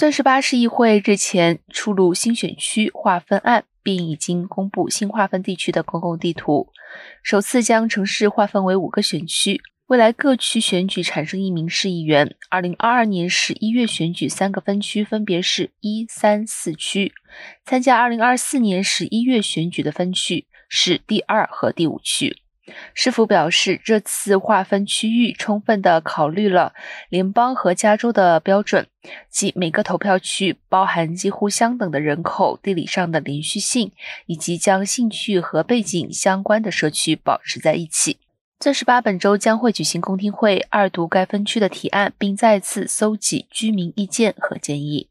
钻石巴市议会日前出炉新选区划分案，并已经公布新划分地区的公共地图，首次将城市划分为五个选区。未来各区选举产生一名市议员。二零二二年十一月选举三个分区分别是一、三、四区，参加二零二四年十一月选举的分区是第二和第五区。市府表示，这次划分区域充分地考虑了联邦和加州的标准，即每个投票区包含几乎相等的人口、地理上的连续性，以及将兴趣和背景相关的社区保持在一起。钻石八本周将会举行公听会，二读该分区的提案，并再次搜集居民意见和建议。